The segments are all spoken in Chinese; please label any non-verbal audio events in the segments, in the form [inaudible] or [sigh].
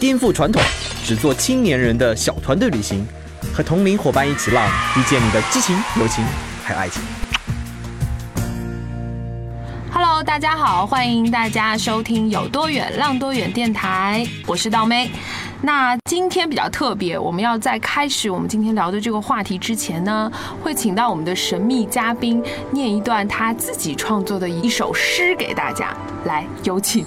颠覆传统，只做青年人的小团队旅行。和同龄伙伴一起浪，遇见你的激情、友情，还有爱情。Hello，大家好，欢迎大家收听有多远浪多远电台，我是道妹。那今天比较特别，我们要在开始我们今天聊的这个话题之前呢，会请到我们的神秘嘉宾念一段他自己创作的一首诗给大家，来有请。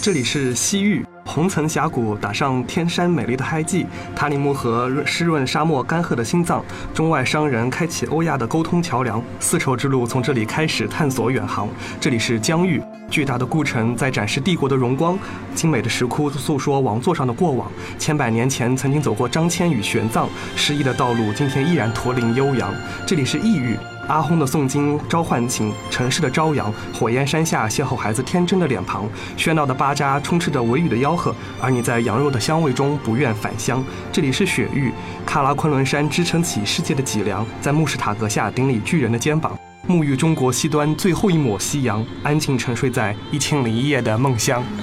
这里是西域。红层峡谷打上天山美丽的胎记，塔里木河湿润沙漠干涸的心脏，中外商人开启欧亚的沟通桥梁，丝绸之路从这里开始探索远航。这里是疆域，巨大的故城在展示帝国的荣光，精美的石窟诉说王座上的过往。千百年前曾经走过张骞与玄奘，诗意的道路今天依然驼铃悠扬。这里是异域。阿轰的诵经召唤情，城市的朝阳，火焰山下邂逅孩子天真的脸庞，喧闹的巴扎充斥着维语的吆喝，而你在羊肉的香味中不愿返乡。这里是雪域，喀拉昆仑山支撑起世界的脊梁，在穆士塔格下顶礼巨人的肩膀，沐浴中国西端最后一抹夕阳，安静沉睡在一千零一夜的梦乡。[laughs]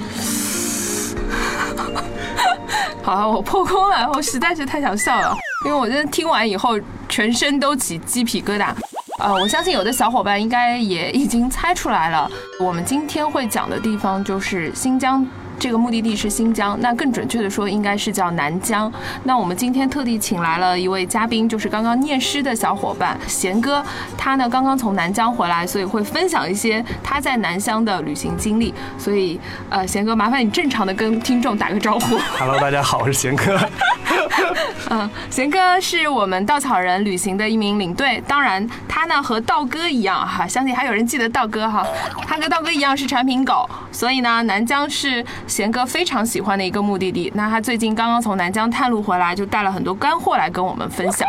好，我破功了，我实在是太想笑了，因为我真的听完以后全身都起鸡皮疙瘩。呃，我相信有的小伙伴应该也已经猜出来了，我们今天会讲的地方就是新疆。这个目的地是新疆，那更准确的说应该是叫南疆。那我们今天特地请来了一位嘉宾，就是刚刚念诗的小伙伴贤哥，他呢刚刚从南疆回来，所以会分享一些他在南疆的旅行经历。所以，呃，贤哥，麻烦你正常的跟听众打个招呼。Hello，大家好，我是贤哥。[laughs] 嗯，贤哥是我们稻草人旅行的一名领队，当然他呢和道哥一样哈，相信还有人记得道哥哈，他跟道哥一样是产品狗，所以呢南疆是。贤哥非常喜欢的一个目的地，那他最近刚刚从南疆探路回来，就带了很多干货来跟我们分享。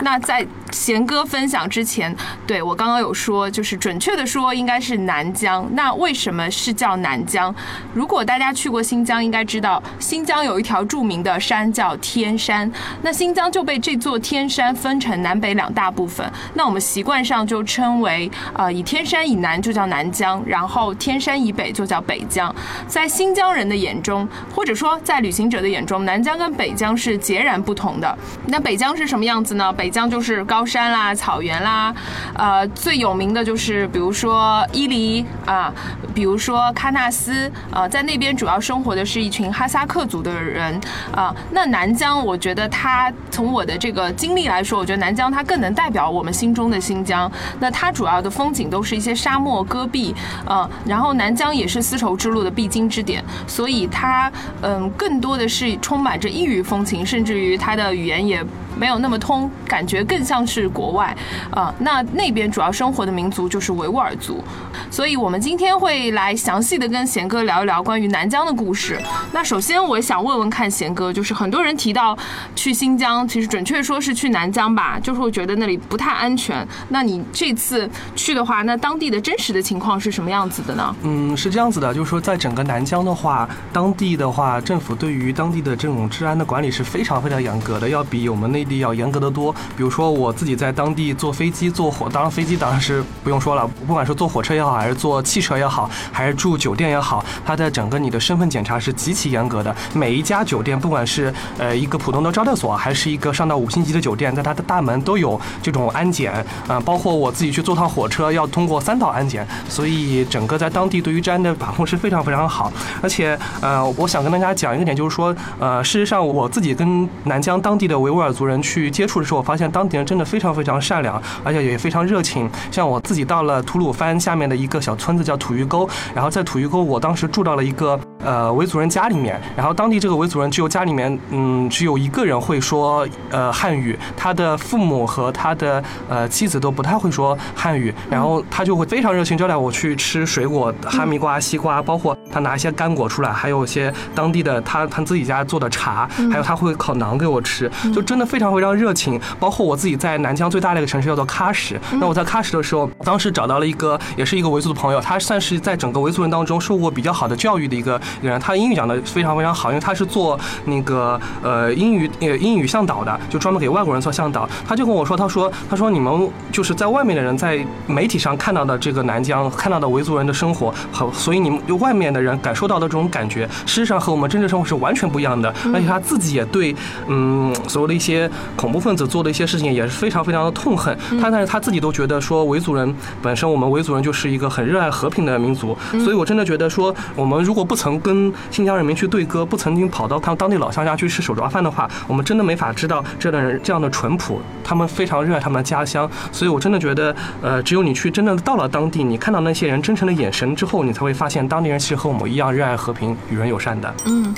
那在贤哥分享之前，对我刚刚有说，就是准确的说应该是南疆。那为什么是叫南疆？如果大家去过新疆，应该知道新疆有一条著名的山叫天山。那新疆就被这座天山分成南北两大部分。那我们习惯上就称为，呃，以天山以南就叫南疆，然后天山以北就叫北疆。在新疆。人的眼中，或者说在旅行者的眼中，南疆跟北疆是截然不同的。那北疆是什么样子呢？北疆就是高山啦、草原啦，呃，最有名的就是比如说伊犁啊，比如说喀纳斯啊，在那边主要生活的是一群哈萨克族的人啊。那南疆，我觉得它从我的这个经历来说，我觉得南疆它更能代表我们心中的新疆。那它主要的风景都是一些沙漠戈壁嗯，然后南疆也是丝绸之路的必经之点。所以它，嗯，更多的是充满着异域风情，甚至于它的语言也。没有那么通，感觉更像是国外啊。那那边主要生活的民族就是维吾尔族，所以我们今天会来详细的跟贤哥聊一聊关于南疆的故事。那首先我想问问看贤哥，就是很多人提到去新疆，其实准确说是去南疆吧，就是会觉得那里不太安全。那你这次去的话，那当地的真实的情况是什么样子的呢？嗯，是这样子的，就是说在整个南疆的话，当地的话，政府对于当地的这种治安的管理是非常非常严格的，要比我们那。地要严格的多，比如说我自己在当地坐飞机、坐火，当然飞机当然是不用说了，不管是坐火车也好，还是坐汽车也好，还是住酒店也好，它的整个你的身份检查是极其严格的。每一家酒店，不管是呃一个普通的招待所，还是一个上到五星级的酒店，在它的大门都有这种安检啊，包括我自己去坐趟火车要通过三道安检，所以整个在当地对于治安的把控是非常非常好。而且呃，我想跟大家讲一个点，就是说呃，事实上我自己跟南疆当地的维吾尔族人。去接触的时候，我发现当地人真的非常非常善良，而且也非常热情。像我自己到了吐鲁番下面的一个小村子叫吐峪沟，然后在吐峪沟，我当时住到了一个。呃维族人家里面，然后当地这个维族人只有家里面嗯只有一个人会说呃汉语，他的父母和他的呃妻子都不太会说汉语，然后他就会非常热情招待我去吃水果，哈密瓜、西瓜，包括他拿一些干果出来，还有一些当地的他他自己家做的茶，还有他会烤馕给我吃，就真的非常非常热情。包括我自己在南疆最大的一个城市叫做喀什，那我在喀什的时候，当时找到了一个也是一个维族的朋友，他算是在整个维族人当中受过比较好的教育的一个人，他英语讲的非常非常好，因为他是做那个呃英语呃英语向导的，就专门给外国人做向导。他就跟我说，他说他说你们就是在外面的人在媒体上看到的这个南疆看到的维族人的生活，好，所以你们外面的人感受到的这种感觉，事实上和我们真正生活是完全不一样的。而且他自己也对嗯所谓的一些恐怖分子做的一些事情也是非常非常的痛恨。他但是他自己都觉得说维族人本身我们维族人就是一个很热爱和平的民族，所以我真的觉得说我们如果不曾跟新疆人民去对歌，不曾经跑到他们当地老乡家去吃手抓饭的话，我们真的没法知道这样的人这样的淳朴，他们非常热爱他们的家乡。所以我真的觉得，呃，只有你去真正到了当地，你看到那些人真诚的眼神之后，你才会发现当地人其实和我们一样热爱和平、与人友善的。嗯，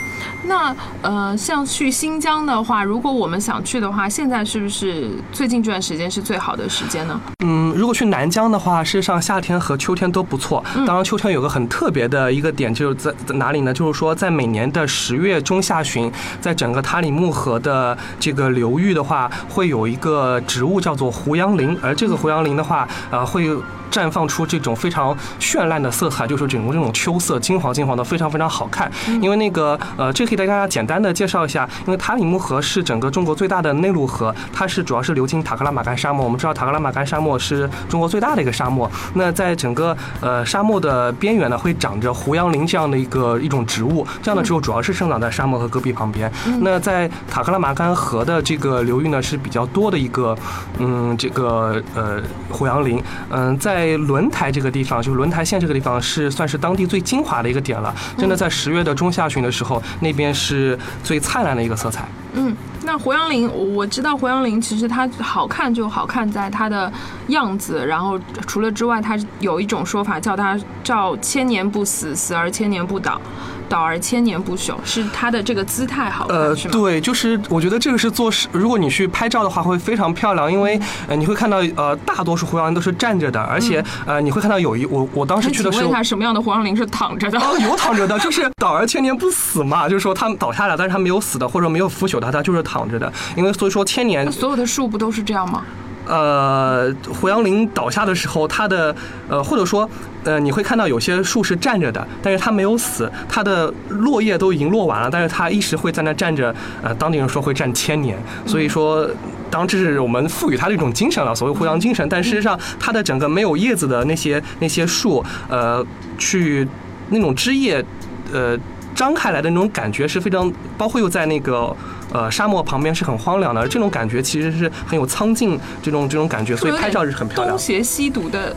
那呃，像去新疆的话，如果我们想去的话，现在是不是最近这段时间是最好的时间呢？嗯，如果去南疆的话，事实上夏天和秋天都不错。当然，秋天有个很特别的一个点，就是在在哪里呢？就是说，在每年的十月中下旬，在整个塔里木河的这个流域的话，会有一个植物叫做胡杨林，而这个胡杨林的话，呃，会。绽放出这种非常绚烂的色彩，就是整个这种秋色，金黄金黄的，非常非常好看。因为那个呃，这可以带大家简单的介绍一下，因为塔里木河是整个中国最大的内陆河，它是主要是流经塔克拉玛干沙漠。我们知道塔克拉玛干沙漠是中国最大的一个沙漠。那在整个呃沙漠的边缘呢，会长着胡杨林这样的一个一种植物，这样的植物主要是生长在沙漠和戈壁旁边。那在塔克拉玛干河的这个流域呢，是比较多的一个嗯这个呃胡杨林。嗯，在轮台这个地方，就是轮台县这个地方，是算是当地最精华的一个点了。真的，在十月的中下旬的时候，那边是最灿烂的一个色彩。嗯，那胡杨林，我知道胡杨林其实它好看就好看在它的样子，然后除了之外，它有一种说法叫它叫千年不死，死而千年不倒。倒而千年不朽，是它的这个姿态好呃，对，就是我觉得这个是做，如果你去拍照的话，会非常漂亮，因为呃，你会看到呃，大多数胡杨林都是站着的，而且呃，你会看到有一我我当时去的时候，问一下什么样的胡杨林是躺着的？哦，有躺着的，就是倒而千年不死嘛，就是说它倒下来，但是它没有死的，或者没有腐朽的，它就是躺着的，因为所以说千年，所有的树不都是这样吗？呃，胡杨林倒下的时候，它的呃，或者说呃，你会看到有些树是站着的，但是它没有死，它的落叶都已经落完了，但是它一直会在那站着。呃，当地人说会站千年，所以说，当这是我们赋予它的一种精神了，所谓胡杨精神。但事实上，它的整个没有叶子的那些那些树，呃，去那种枝叶，呃，张开来的那种感觉是非常，包括又在那个。呃，沙漠旁边是很荒凉的，这种感觉其实是很有苍劲这种这种感觉，所以拍照是很漂亮。东邪西毒的，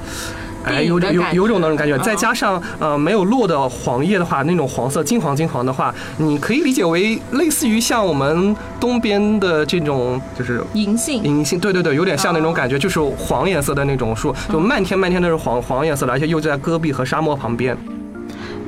哎，有有有种那种感觉，再加上呃没有落的黄叶的话，那种黄色金黄金黄的话，你可以理解为类似于像我们东边的这种就是银杏，银杏，对对对，有点像那种感觉，就是黄颜色的那种树，就漫天漫天都是黄黄颜色的，而且又在戈壁和沙漠旁边。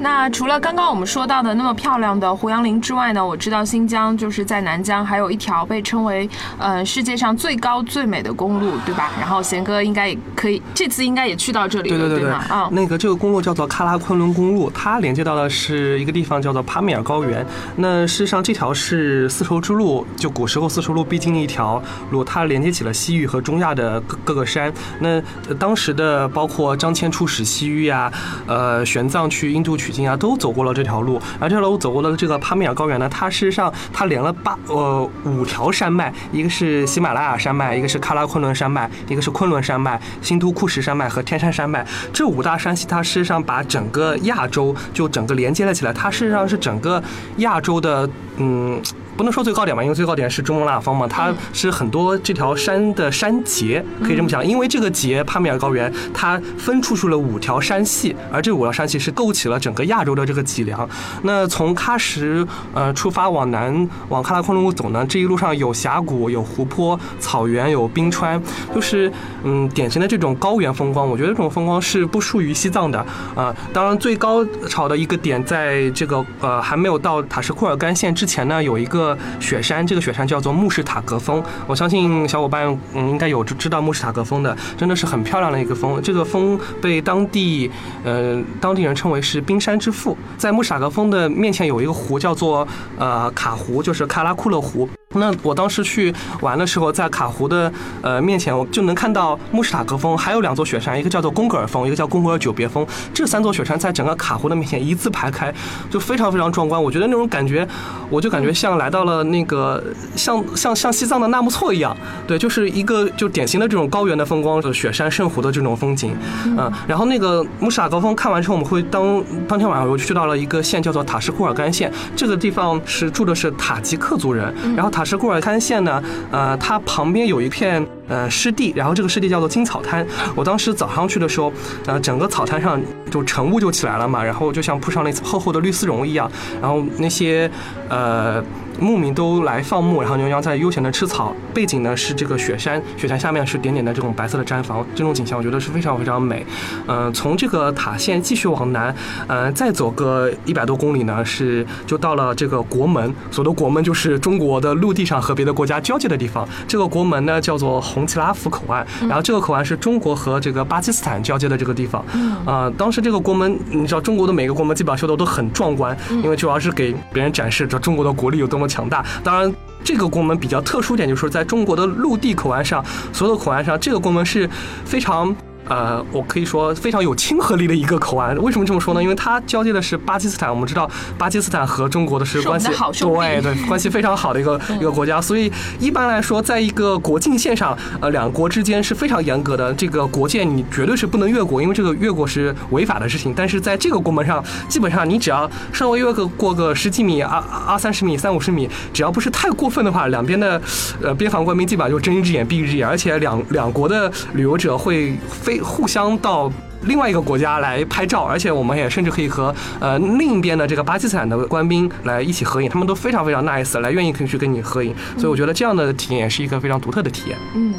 那除了刚刚我们说到的那么漂亮的胡杨林之外呢，我知道新疆就是在南疆还有一条被称为呃世界上最高最美的公路，对吧？然后贤哥应该也可以，这次应该也去到这里了，对对对对，啊，那个这个公路叫做喀拉昆仑公路，它连接到的是一个地方叫做帕米尔高原。那事实上这条是丝绸之路，就古时候丝绸之路必经的一条路，它连接起了西域和中亚的各各个山。那当时的包括张骞出使西域呀，呃，玄奘去印度去经。啊，都走过了这条路，而这条路走过了这个帕米尔高原呢，它事实上它连了八呃五条山脉，一个是喜马拉雅山脉，一个是喀拉昆仑山脉，一个是昆仑山脉、新都库什山脉和天山山脉。这五大山系，它事实上把整个亚洲就整个连接了起来。它事实上是整个亚洲的嗯不能说最高点吧，因为最高点是珠穆朗玛峰嘛，它是很多这条山的山节，可以这么讲。因为这个节帕米尔高原，它分出去了五条山系，而这五条山系是构起了整个亚洲的这个脊梁。那从喀什呃出发往南往喀拉昆仑湖走呢，这一路上有峡谷、有湖泊、草原、有冰川，就是嗯典型的这种高原风光。我觉得这种风光是不输于西藏的啊。当然最高潮的一个点在这个呃还没有到塔什库尔干线之前呢，有一个雪山，这个雪山叫做慕士塔格峰。我相信小伙伴嗯应该有知道慕士塔格峰的，真的是很漂亮的一个峰。这个峰被当地呃当地人称为是冰山之父。在慕士塔格峰的面前有一个湖叫做呃卡湖，就是喀拉库勒湖。那我当时去玩的时候，在卡湖的呃面前，我就能看到穆士塔格峰，还有两座雪山，一个叫做贡格尔峰，一个叫贡格尔久别峰。这三座雪山在整个卡湖的面前一字排开，就非常非常壮观。我觉得那种感觉，我就感觉像来到了那个 [laughs] 像像像西藏的纳木错一样，对，就是一个就典型的这种高原的风光，雪山圣湖的这种风景。嗯，然后那个穆士塔格峰看完之后，我们会当当天晚上我就去到了一个县叫做塔什库尔干县，这个地方是住的是塔吉克族人，然后塔。塔什库尔干县呢，呃，它旁边有一片呃湿地，然后这个湿地叫做金草滩。我当时早上去的时候，呃，整个草滩上就晨雾就起来了嘛，然后就像铺上了一层厚厚的绿丝绒一样，然后那些呃。牧民都来放牧，然后牛羊在悠闲的吃草。背景呢是这个雪山，雪山下面是点点的这种白色的毡房，这种景象我觉得是非常非常美。嗯，从这个塔县继续往南，呃，再走个一百多公里呢，是就到了这个国门。所谓的国门就是中国的陆地上和别的国家交界的地方。这个国门呢叫做红旗拉甫口岸，然后这个口岸是中国和这个巴基斯坦交接的这个地方。啊，当时这个国门，你知道中国的每个国门基本上修的都很壮观，因为主要是给别人展示着中国的国力有多么。强大，当然，这个国门比较特殊点，就是说，在中国的陆地口岸上，所有的口岸上，这个国门是非常。呃，我可以说非常有亲和力的一个口岸。为什么这么说呢？因为它交接的是巴基斯坦。我们知道巴基斯坦和中国的是关系对对关系非常好的一个一个国家。所以一般来说，在一个国境线上，呃，两国之间是非常严格的。这个国界你绝对是不能越过，因为这个越过是违法的事情。但是在这个国门上，基本上你只要稍微越个过个十几米、二二三十米、三五十米，只要不是太过分的话，两边的呃边防官兵基本上就睁一只眼闭一只眼，而且两两国的旅游者会非。互相到另外一个国家来拍照，而且我们也甚至可以和呃另一边的这个巴基斯坦的官兵来一起合影，他们都非常非常 nice，来愿意可以去跟你合影，所以我觉得这样的体验也是一个非常独特的体验。嗯，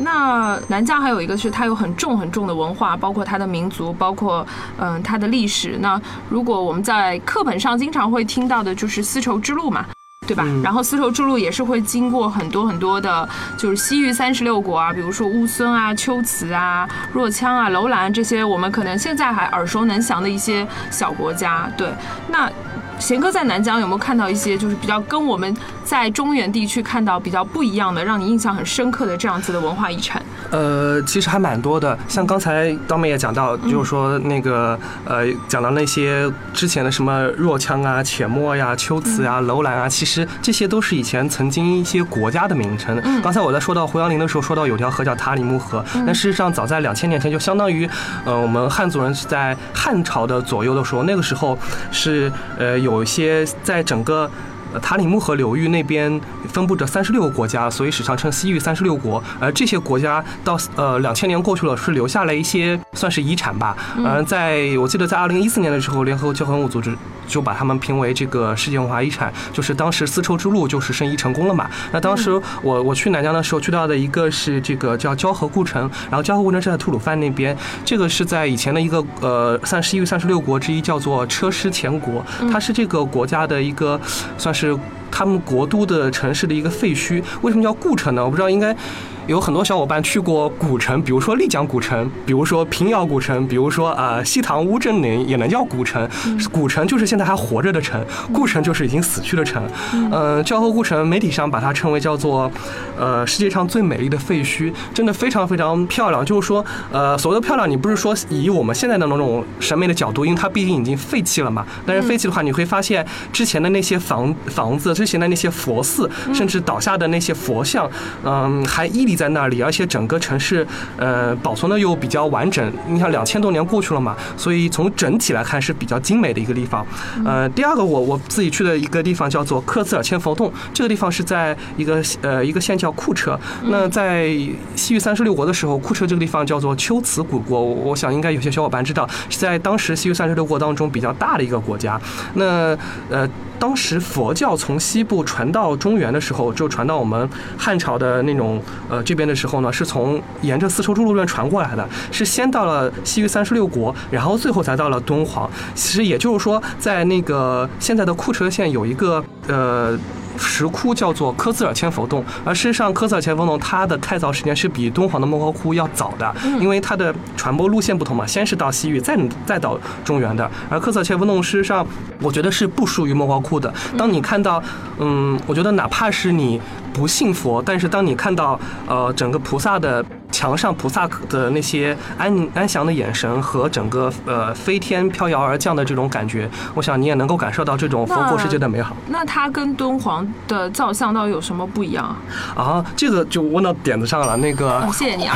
那南疆还有一个是它有很重很重的文化，包括它的民族，包括嗯它的历史。那如果我们在课本上经常会听到的就是丝绸之路嘛。对吧？然后丝绸之路也是会经过很多很多的，就是西域三十六国啊，比如说乌孙啊、龟兹啊、若羌啊、楼兰这些，我们可能现在还耳熟能详的一些小国家。对，那。贤哥在南疆有没有看到一些就是比较跟我们在中原地区看到比较不一样的，让你印象很深刻的这样子的文化遗产？呃，其实还蛮多的。像刚才刀妹也讲到，就是说那个呃，讲到那些之前的什么若羌啊、且末呀、秋瓷啊、楼兰啊，其实这些都是以前曾经一些国家的名称。刚才我在说到胡杨林的时候，说到有条河叫塔里木河，但事实上早在两千年前，就相当于呃我们汉族人是在汉朝的左右的时候，那个时候是呃。有一些在整个塔里木河流域那边分布着三十六个国家，所以史上称西域三十六国。而这些国家到呃两千年过去了，是留下了一些算是遗产吧。嗯，在我记得在二零一四年的时候，联合国教科文组织。就把他们评为这个世界文化遗产，就是当时丝绸之路就是申遗成功了嘛。那当时我我去南疆的时候，去到的一个是这个叫交河故城，然后交河故城是在吐鲁番那边，这个是在以前的一个呃三十一三十六国之一，叫做车师前国，它是这个国家的一个算是他们国都的城市的一个废墟。为什么叫故城呢？我不知道，应该。有很多小伙伴去过古城，比如说丽江古城，比如说平遥古城，比如说啊西塘乌镇能也能叫古城。古城就是现在还活着的城，故城就是已经死去的城。嗯，交河故城媒体上把它称为叫做呃世界上最美丽的废墟，真的非常非常漂亮。就是说呃所谓的漂亮，你不是说以我们现在的那种审美的角度，因为它毕竟已经废弃了嘛。但是废弃的话，你会发现之前的那些房房子，之前的那些佛寺，甚至倒下的那些佛像，嗯，还屹立。立在那里，而且整个城市呃保存的又比较完整。你想两千多年过去了嘛，所以从整体来看是比较精美的一个地方。呃，第二个我我自己去的一个地方叫做克孜尔千佛洞，这个地方是在一个呃一个县叫库车。那在西域三十六国的时候，库车这个地方叫做龟兹古国，我想应该有些小伙伴知道，是在当时西域三十六国当中比较大的一个国家。那呃。当时佛教从西部传到中原的时候，就传到我们汉朝的那种呃这边的时候呢，是从沿着丝绸之路传过来的，是先到了西域三十六国，然后最后才到了敦煌。其实也就是说，在那个现在的库车县有一个呃。石窟叫做科兹尔千佛洞，而事实上，科兹尔千佛洞它的开凿时间是比敦煌的莫高窟要早的，因为它的传播路线不同嘛，先是到西域，再再到中原的。而科兹尔千佛洞事实上，我觉得是不输于莫高窟的。当你看到，嗯，我觉得哪怕是你不信佛，但是当你看到呃整个菩萨的。墙上菩萨的那些安安详的眼神和整个呃飞天飘摇而降的这种感觉，我想你也能够感受到这种佛国世界的美好。那它跟敦煌的造像到底有什么不一样啊？啊，这个就问到点子上了。那个，谢谢你啊。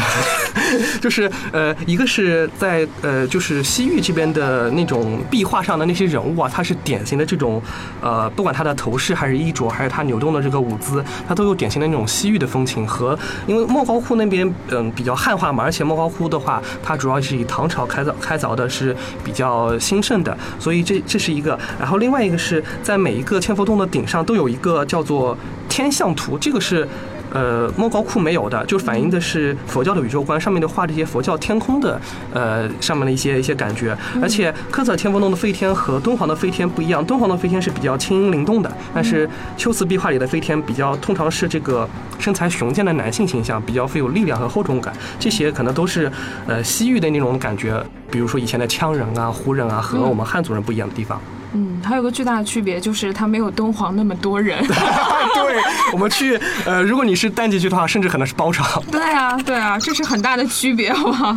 [laughs] 就是呃，一个是在呃，就是西域这边的那种壁画上的那些人物啊，它是典型的这种呃，不管他的头饰还是衣着，还是他扭动的这个舞姿，它都有典型的那种西域的风情。和因为莫高窟那边比较汉化嘛，而且莫高窟的话，它主要是以唐朝开凿开凿的，是比较兴盛的，所以这这是一个。然后另外一个是在每一个千佛洞的顶上都有一个叫做天象图，这个是。呃，莫高窟没有的，就反映的是佛教的宇宙观，上面的画这些佛教天空的，呃，上面的一些一些感觉。而且科泽天佛洞的飞天和敦煌的飞天不一样，敦煌的飞天是比较轻盈灵动的，但是秋瓷壁画里的飞天比较通常是这个身材雄健的男性形象，比较富有力量和厚重感。这些可能都是呃西域的那种感觉，比如说以前的羌人啊、胡人啊，和我们汉族人不一样的地方。嗯，还有个巨大的区别就是它没有敦煌那么多人。[laughs] [laughs] 对，我们去，呃，如果你是淡季去的话，甚至可能是包场。对啊，对啊，这是很大的区别，好不好？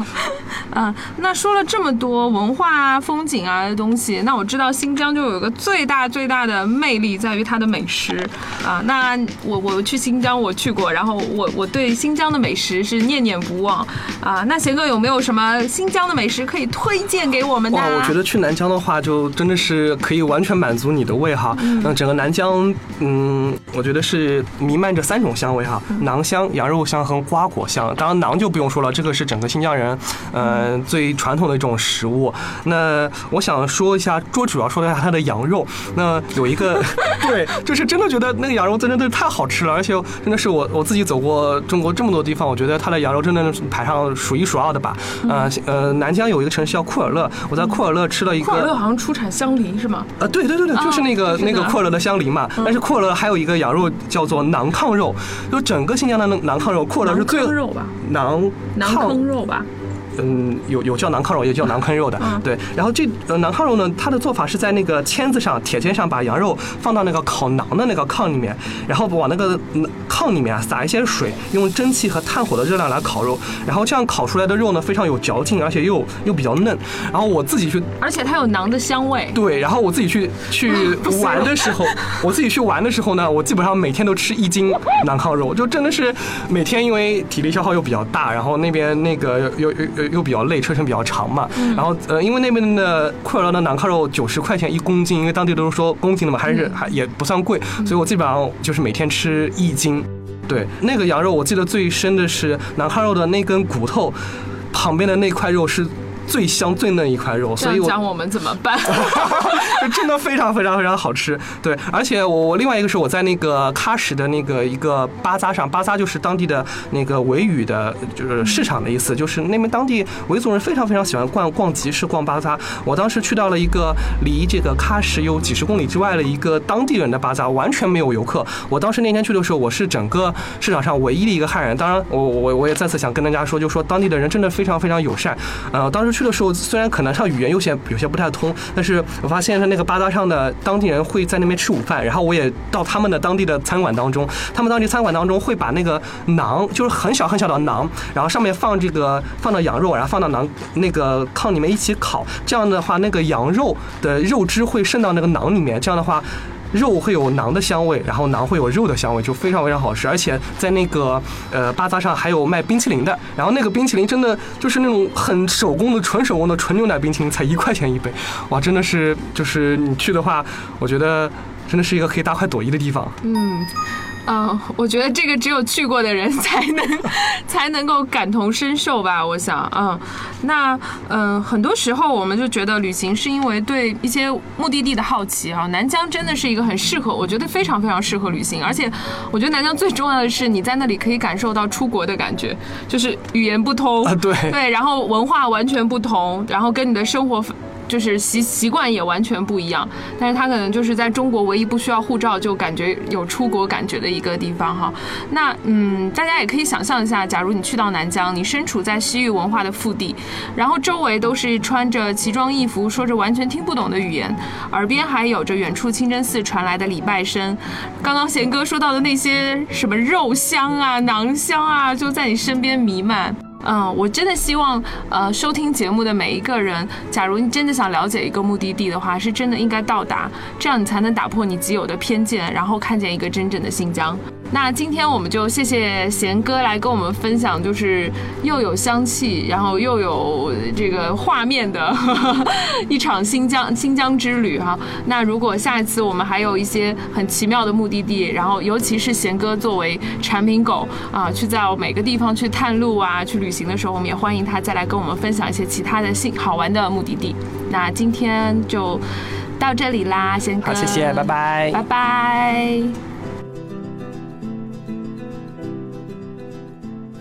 嗯，[laughs] 那说了这么多文化啊、风景啊的东西，那我知道新疆就有一个最大最大的魅力在于它的美食啊。那我我去新疆我去过，然后我我对新疆的美食是念念不忘啊。那贤哥有没有什么新疆的美食可以推荐给我们的？哇，我觉得去南疆的话，就真的是。可以完全满足你的胃哈，嗯，整个南疆，嗯，我觉得是弥漫着三种香味哈，馕香、羊肉香和瓜果香。当然馕就不用说了，这个是整个新疆人，嗯，最传统的一种食物。那我想说一下，说主要说一下它的羊肉。那有一个，[laughs] 对，就是真的觉得那个羊肉真的是太好吃了，而且真的是我我自己走过中国这么多地方，我觉得它的羊肉真的是排上数一数二的吧。呃呃，南疆有一个城市叫库尔勒，我在库尔勒吃了一个，库尔勒好像出产香梨是吗？啊，对对对对，就是那个那个库尔勒的香梨嘛。但是库尔勒还有一个羊肉叫做馕炕肉，就整个新疆的馕炕肉，库尔勒是最肉吧？馕馕炕肉吧。嗯，有有叫馕炕肉，也叫馕坑肉的，对。然后这呃馕炕肉呢，它的做法是在那个签子上、铁签上把羊肉放到那个烤馕的那个炕里面，然后往那个炕里面啊撒一些水，用蒸汽和炭火的热量来烤肉，然后这样烤出来的肉呢非常有嚼劲，而且又又比较嫩。然后我自己去，而且它有馕的香味。对，然后我自己去去玩的时候，我自己去玩的时候呢，我基本上每天都吃一斤馕炕肉，就真的是每天因为体力消耗又比较大，然后那边那个又又又。又比较累，车程比较长嘛。然后呃，因为那边的库尔勒的馕烤肉九十块钱一公斤，因为当地都是说公斤的嘛，还是还也不算贵，所以我基本上就是每天吃一斤。对，那个羊肉我记得最深的是馕烤肉的那根骨头旁边的那块肉是。最香最嫩一块肉，所以讲我们怎么办？[laughs] 真的非常非常非常好吃。对，而且我我另外一个是我在那个喀什的那个一个巴扎上，巴扎就是当地的那个维语的，就是市场的意思，就是那边当地维族人非常非常喜欢逛逛集市、逛巴扎。我当时去到了一个离这个喀什有几十公里之外的一个当地人的巴扎，完全没有游客。我当时那天去的时候，我是整个市场上唯一的一个汉人。当然，我我我也再次想跟大家说，就说当地的人真的非常非常友善。呃，当时。去的时候，虽然可能上语言有些有些不太通，但是我发现他那个巴扎上的当地人会在那边吃午饭，然后我也到他们的当地的餐馆当中，他们当地餐馆当中会把那个馕，就是很小很小的馕，然后上面放这个放到羊肉，然后放到馕那个炕里面一起烤，这样的话那个羊肉的肉汁会渗到那个馕里面，这样的话。肉会有馕的香味，然后馕会有肉的香味，就非常非常好吃。而且在那个呃巴扎上还有卖冰淇淋的，然后那个冰淇淋真的就是那种很手工的纯手工的纯牛奶冰淇淋，才一块钱一杯，哇，真的是就是你去的话，我觉得真的是一个可以大快朵颐的地方。嗯。嗯，我觉得这个只有去过的人才能 [laughs] 才能够感同身受吧。我想，嗯，那嗯，很多时候我们就觉得旅行是因为对一些目的地的好奇啊。南疆真的是一个很适合，我觉得非常非常适合旅行。而且，我觉得南疆最重要的是你在那里可以感受到出国的感觉，就是语言不通啊，对对，然后文化完全不同，然后跟你的生活。就是习习惯也完全不一样，但是它可能就是在中国唯一不需要护照就感觉有出国感觉的一个地方哈。那嗯，大家也可以想象一下，假如你去到南疆，你身处在西域文化的腹地，然后周围都是穿着奇装异服、说着完全听不懂的语言，耳边还有着远处清真寺传来的礼拜声，刚刚贤哥说到的那些什么肉香啊、馕香啊，就在你身边弥漫。嗯，我真的希望，呃，收听节目的每一个人，假如你真的想了解一个目的地的话，是真的应该到达，这样你才能打破你既有的偏见，然后看见一个真正的新疆。那今天我们就谢谢贤哥来跟我们分享，就是又有香气，然后又有这个画面的 [laughs] 一场新疆新疆之旅哈。那如果下一次我们还有一些很奇妙的目的地，然后尤其是贤哥作为产品狗啊，去在每个地方去探路啊，去旅行的时候，我们也欢迎他再来跟我们分享一些其他的新好玩的目的地。那今天就到这里啦，贤哥，好，谢谢，拜拜，拜拜。